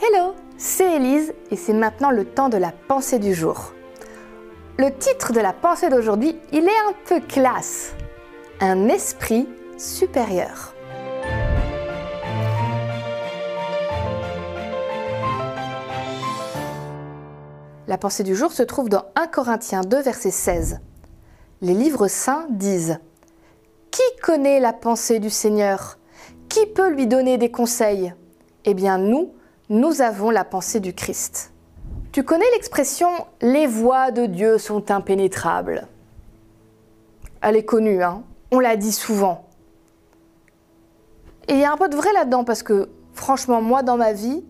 Hello, c'est Élise et c'est maintenant le temps de la pensée du jour. Le titre de la pensée d'aujourd'hui, il est un peu classe. Un esprit supérieur. La pensée du jour se trouve dans 1 Corinthiens 2, verset 16. Les livres saints disent Qui connaît la pensée du Seigneur? Qui peut lui donner des conseils? Eh bien, nous, nous avons la pensée du Christ. Tu connais l'expression les voies de Dieu sont impénétrables Elle est connue, hein on l'a dit souvent. Et il y a un peu de vrai là-dedans parce que franchement, moi dans ma vie,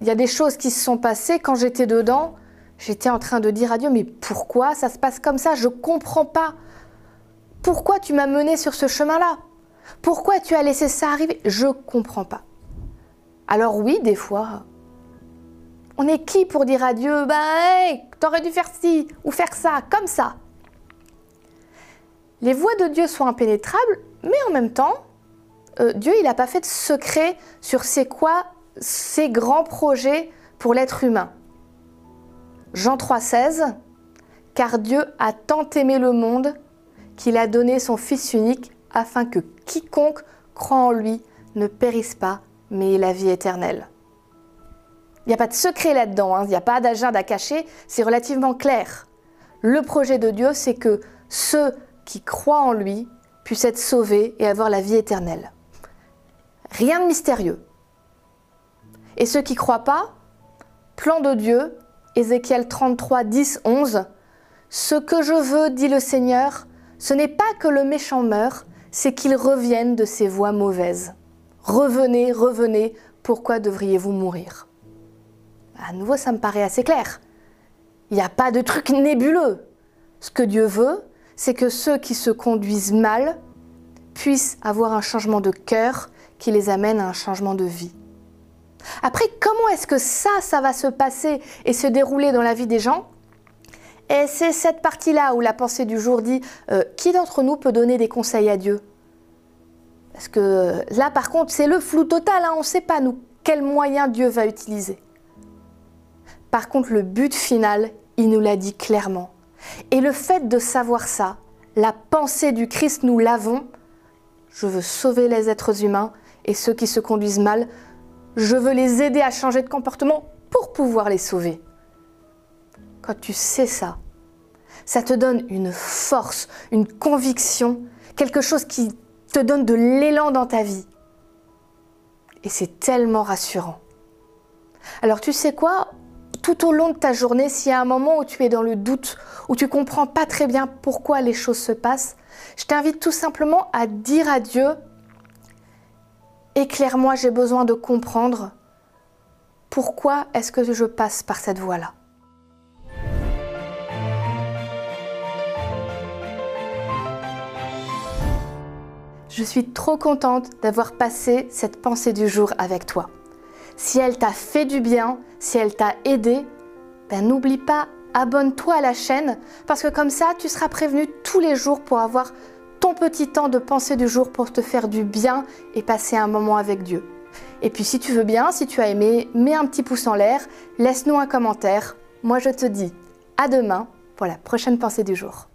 il y a des choses qui se sont passées quand j'étais dedans. J'étais en train de dire à Dieu, mais pourquoi ça se passe comme ça? Je ne comprends pas. Pourquoi tu m'as mené sur ce chemin-là? Pourquoi tu as laissé ça arriver? Je ne comprends pas. Alors oui, des fois, on est qui pour dire à Dieu, bah, hey, t'aurais dû faire ci ou faire ça, comme ça Les voies de Dieu sont impénétrables, mais en même temps, euh, Dieu, il n'a pas fait de secret sur c'est quoi ses grands projets pour l'être humain. Jean 3,16 Car Dieu a tant aimé le monde qu'il a donné son Fils unique afin que quiconque croit en lui ne périsse pas, mais la vie éternelle. Il n'y a pas de secret là-dedans, hein. il n'y a pas d'agenda caché, c'est relativement clair. Le projet de Dieu, c'est que ceux qui croient en lui puissent être sauvés et avoir la vie éternelle. Rien de mystérieux. Et ceux qui ne croient pas, plan de Dieu, Ézéchiel 33, 10, 11, Ce que je veux, dit le Seigneur, ce n'est pas que le méchant meure, c'est qu'il revienne de ses voies mauvaises. Revenez, revenez, pourquoi devriez-vous mourir? À nouveau, ça me paraît assez clair. Il n'y a pas de truc nébuleux. Ce que Dieu veut, c'est que ceux qui se conduisent mal puissent avoir un changement de cœur qui les amène à un changement de vie. Après, comment est-ce que ça, ça va se passer et se dérouler dans la vie des gens? Et c'est cette partie-là où la pensée du jour dit, euh, qui d'entre nous peut donner des conseils à Dieu? Parce que là, par contre, c'est le flou total. Hein. On ne sait pas, nous, quel moyen Dieu va utiliser. Par contre, le but final, il nous l'a dit clairement. Et le fait de savoir ça, la pensée du Christ, nous l'avons. Je veux sauver les êtres humains et ceux qui se conduisent mal. Je veux les aider à changer de comportement pour pouvoir les sauver. Quand tu sais ça, ça te donne une force, une conviction, quelque chose qui te donne de l'élan dans ta vie. Et c'est tellement rassurant. Alors tu sais quoi? Tout au long de ta journée, s'il y a un moment où tu es dans le doute, où tu comprends pas très bien pourquoi les choses se passent, je t'invite tout simplement à dire à Dieu Éclaire-moi, j'ai besoin de comprendre pourquoi est-ce que je passe par cette voie-là. Je suis trop contente d'avoir passé cette pensée du jour avec toi. Si elle t'a fait du bien, si elle t'a aidé, ben n'oublie pas, abonne-toi à la chaîne parce que comme ça, tu seras prévenu tous les jours pour avoir ton petit temps de pensée du jour pour te faire du bien et passer un moment avec Dieu. Et puis si tu veux bien, si tu as aimé, mets un petit pouce en l'air, laisse-nous un commentaire. Moi je te dis à demain pour la prochaine pensée du jour.